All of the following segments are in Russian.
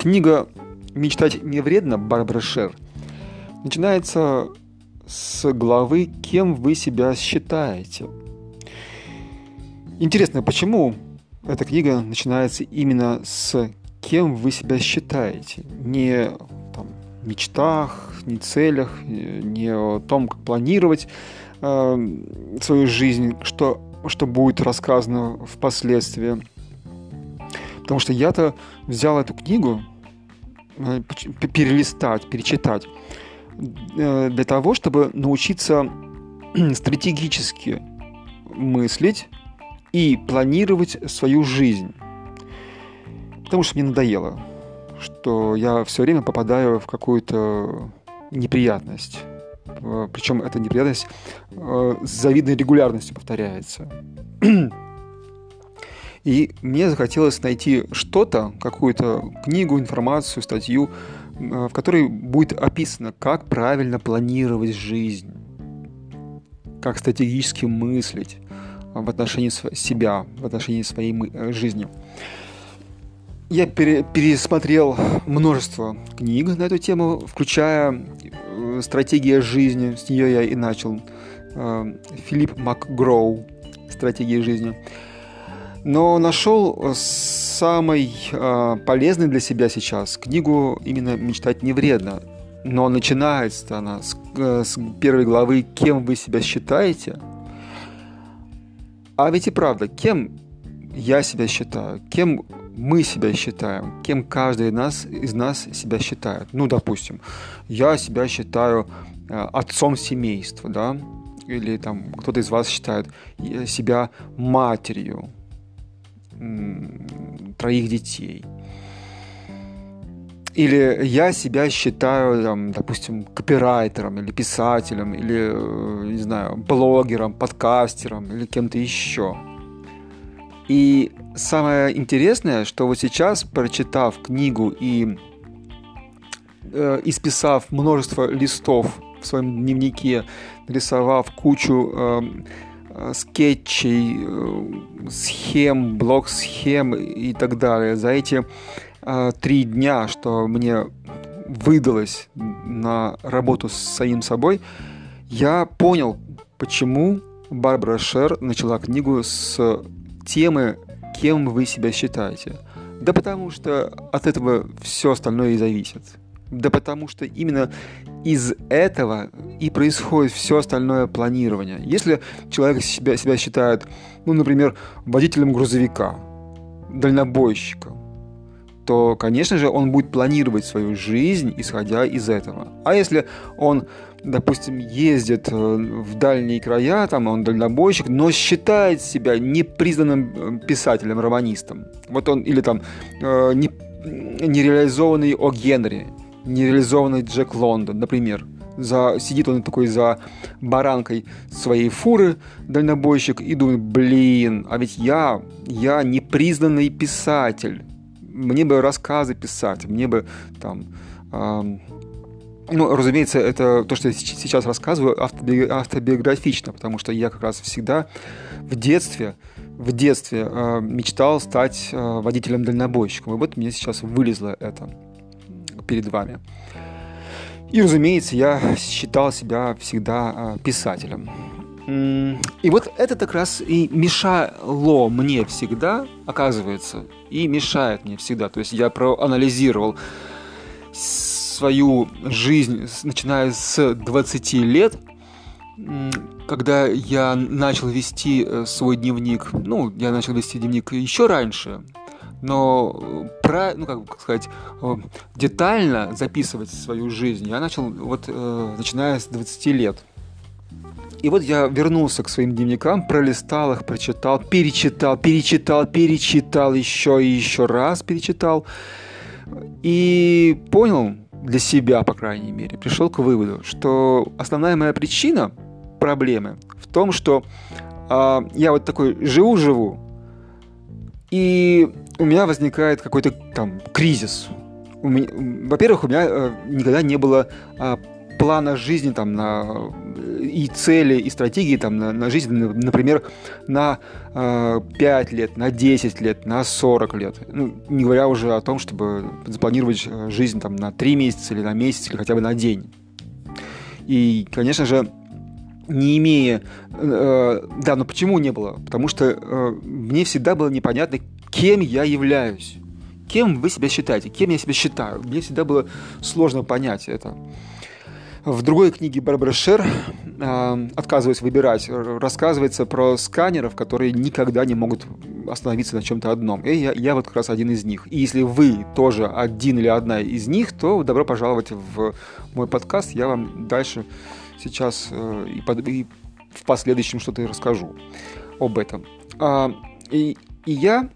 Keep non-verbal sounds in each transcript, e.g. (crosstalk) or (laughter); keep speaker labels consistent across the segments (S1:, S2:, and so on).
S1: Книга «Мечтать не вредно» Барбара Шер начинается с главы «Кем вы себя считаете?». Интересно, почему эта книга начинается именно с «Кем вы себя считаете?». Не там, мечтах, не целях, не о том, как планировать э, свою жизнь, что, что будет рассказано впоследствии. Потому что я-то взял эту книгу перелистать, перечитать э, для того, чтобы научиться (clears throat) стратегически мыслить и планировать свою жизнь. Потому что мне надоело что я все время попадаю в какую-то неприятность. Э, Причем эта неприятность э, с завидной регулярностью повторяется. (clears throat) И мне захотелось найти что-то, какую-то книгу, информацию, статью, э, в которой будет описано, как правильно планировать жизнь, как стратегически мыслить в отношении себя, в отношении своей жизни. Я пере пересмотрел множество книг на эту тему, включая э, «Стратегия жизни», с нее я и начал, э, Филипп МакГроу «Стратегия жизни». Но нашел самый э, полезный для себя сейчас книгу именно «Мечтать не вредно». Но начинается она с, э, с первой главы «Кем вы себя считаете?». А ведь и правда, кем я себя считаю, кем мы себя считаем, кем каждый из нас, из нас себя считает. Ну, допустим, я себя считаю э, отцом семейства, да, или там кто-то из вас считает э, себя матерью троих детей. Или я себя считаю, там, допустим, копирайтером или писателем, или, э, не знаю, блогером, подкастером или кем-то еще. И самое интересное, что вот сейчас, прочитав книгу и э, исписав множество листов в своем дневнике, нарисовав кучу э скетчей, э, схем, блок-схем и так далее, за эти э, три дня, что мне выдалось на работу с самим собой, я понял, почему Барбара Шер начала книгу с темы, кем вы себя считаете. Да потому что от этого все остальное и зависит. Да потому что именно из этого и происходит все остальное планирование. Если человек себя, себя считает, ну, например, водителем грузовика, дальнобойщиком, то, конечно же, он будет планировать свою жизнь, исходя из этого. А если он допустим, ездит э, в дальние края, там он дальнобойщик, но считает себя непризнанным э, писателем, романистом. Вот он, или там э, не, нереализованный О. Генри, нереализованный Джек Лондон, например. За, сидит он такой за баранкой своей фуры, дальнобойщик, и думает, блин, а ведь я, я непризнанный писатель. Мне бы рассказы писать, мне бы там э, ну, разумеется, это то, что я сейчас рассказываю, автобиографично, потому что я как раз всегда в детстве, в детстве э, мечтал стать э, водителем-дальнобойщиком. И вот мне сейчас вылезло это перед вами. И, разумеется, я считал себя всегда э, писателем. И вот это как раз и мешало мне всегда, оказывается, и мешает мне всегда. То есть я проанализировал свою жизнь, начиная с 20 лет, когда я начал вести э, свой дневник, ну, я начал вести дневник еще раньше, но про, ну, как сказать, э, детально записывать свою жизнь я начал вот э, начиная с 20 лет. И вот я вернулся к своим дневникам, пролистал их, прочитал, перечитал, перечитал, перечитал еще и еще раз перечитал. И понял, для себя, по крайней мере, пришел к выводу, что основная моя причина проблемы в том, что э, я вот такой живу-живу, и у меня возникает какой-то там кризис. во-первых, у меня э, никогда не было э, плана жизни там на и цели, и стратегии там, на, на жизнь, например, на э, 5 лет, на 10 лет, на 40 лет. Ну, не говоря уже о том, чтобы запланировать э, жизнь там, на 3 месяца или на месяц, или хотя бы на день. И, конечно же, не имея... Э, да, но почему не было? Потому что э, мне всегда было непонятно, кем я являюсь. Кем вы себя считаете? Кем я себя считаю? Мне всегда было сложно понять это. В другой книге Барбара Шер э, «Отказываясь выбирать» рассказывается про сканеров, которые никогда не могут остановиться на чем-то одном. И я, я вот как раз один из них. И если вы тоже один или одна из них, то добро пожаловать в мой подкаст. Я вам дальше сейчас э, и, под, и в последующем что-то расскажу об этом. А, и, и я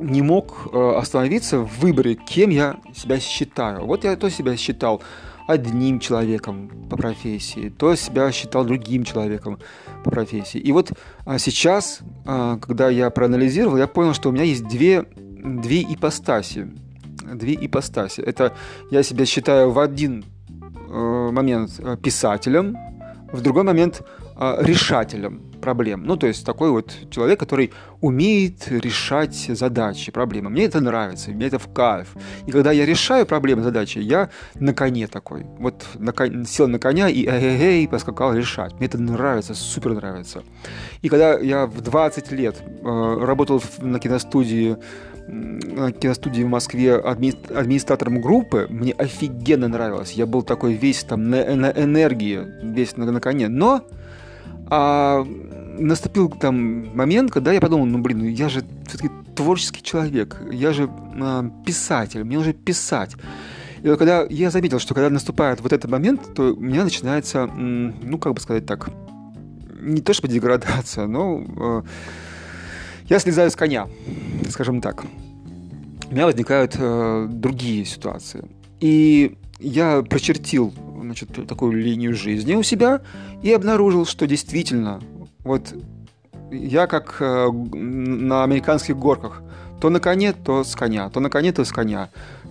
S1: не мог э, остановиться в выборе, кем я себя считаю. Вот я то себя считал одним человеком по профессии, то себя считал другим человеком по профессии. И вот а сейчас, а, когда я проанализировал, я понял, что у меня есть две, две ипостаси. Две ипостаси. Это я себя считаю в один э, момент э, писателем, в другой момент решателем проблем. Ну, то есть такой вот человек, который умеет решать задачи, проблемы. Мне это нравится, мне это в кайф. И когда я решаю проблемы, задачи, я на коне такой. Вот на кон... сел на коня и эй-эй-эй поскакал решать. Мне это нравится, супер нравится. И когда я в 20 лет э, работал на киностудии на киностудии в Москве адми... администратором группы, мне офигенно нравилось. Я был такой весь там на, на энергии, весь на, на коне. Но а, наступил там момент, когда я подумал, ну блин, ну я же все-таки творческий человек, я же а, писатель, мне нужно писать. И когда я заметил, что когда наступает вот этот момент, то у меня начинается, ну как бы сказать так, не то чтобы деградация, но э, я слезаю с коня, скажем так. У меня возникают э, другие ситуации. И я прочертил значит, такую линию жизни у себя и обнаружил, что действительно, вот я как э, на американских горках, то на коне, то с коня, то на коне, то с коня,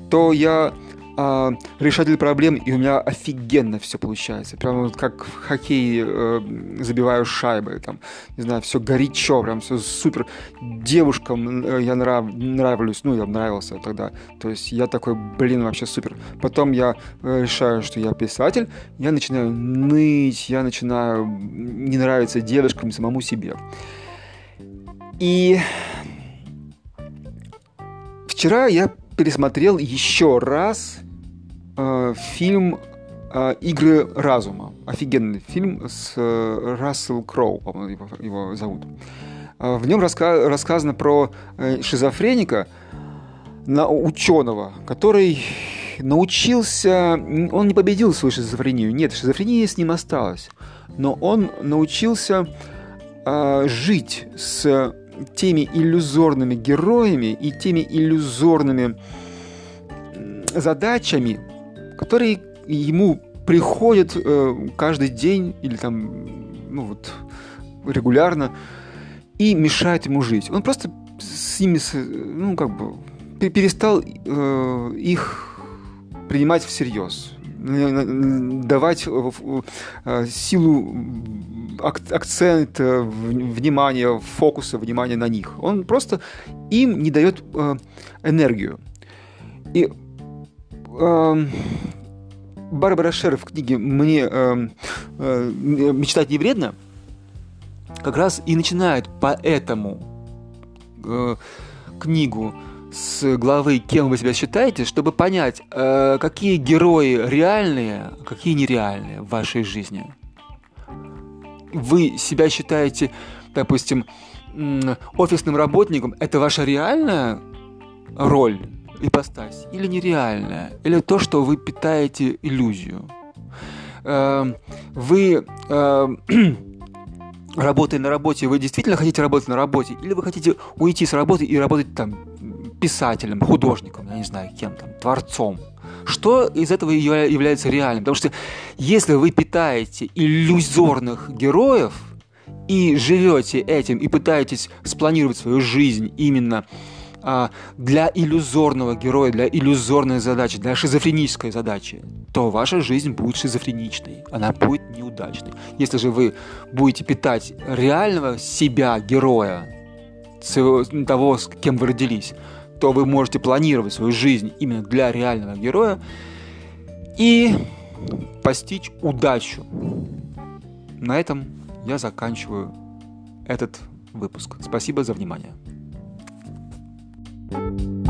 S1: то я э, решатель проблем, и у меня офигенно все получается. Прям вот как в хоккее э, забиваю шайбы, там, не знаю, все горячо, прям все супер. Девушкам э, я нрав, нравлюсь, ну, я нравился тогда. То есть я такой, блин, вообще супер. Потом я э, решаю, что я писатель, я начинаю ныть, я начинаю не нравиться девушкам, самому себе. И вчера я пересмотрел еще раз э, фильм э, «Игры разума». Офигенный фильм с э, Рассел Кроу, по-моему, его, его зовут. Э, в нем раска- рассказано про э, шизофреника, на ученого, который научился, он не победил свою шизофрению, нет, шизофрения с ним осталась, но он научился э, жить с теми иллюзорными героями и теми иллюзорными задачами, которые ему приходят э, каждый день или там, ну вот, регулярно и мешают ему жить. Он просто с ними, ну, как бы, перестал э, их принимать всерьез, давать э, силу акцент внимания, фокуса внимания на них. Он просто им не дает э, энергию. И э, Барбара Шер в книге «Мне э, э, мечтать не вредно» как раз и начинает поэтому э, книгу с главы «Кем вы себя считаете», чтобы понять, э, какие герои реальные, а какие нереальные в вашей жизни. Вы себя считаете, допустим, офисным работником, это ваша реальная роль ипостась или нереальная, или то, что вы питаете иллюзию. Эм, вы эм, (clears throat) работая на работе, вы действительно хотите работать на работе, или вы хотите уйти с работы и работать там писателем, художником, я не знаю, кем там, творцом. Что из этого является реальным? Потому что если вы питаете иллюзорных героев и живете этим и пытаетесь спланировать свою жизнь именно а, для иллюзорного героя, для иллюзорной задачи, для шизофренической задачи, то ваша жизнь будет шизофреничной, она будет неудачной. Если же вы будете питать реального себя, героя, того, с кем вы родились, то вы можете планировать свою жизнь именно для реального героя и постичь удачу. На этом я заканчиваю этот выпуск. Спасибо за внимание. thank you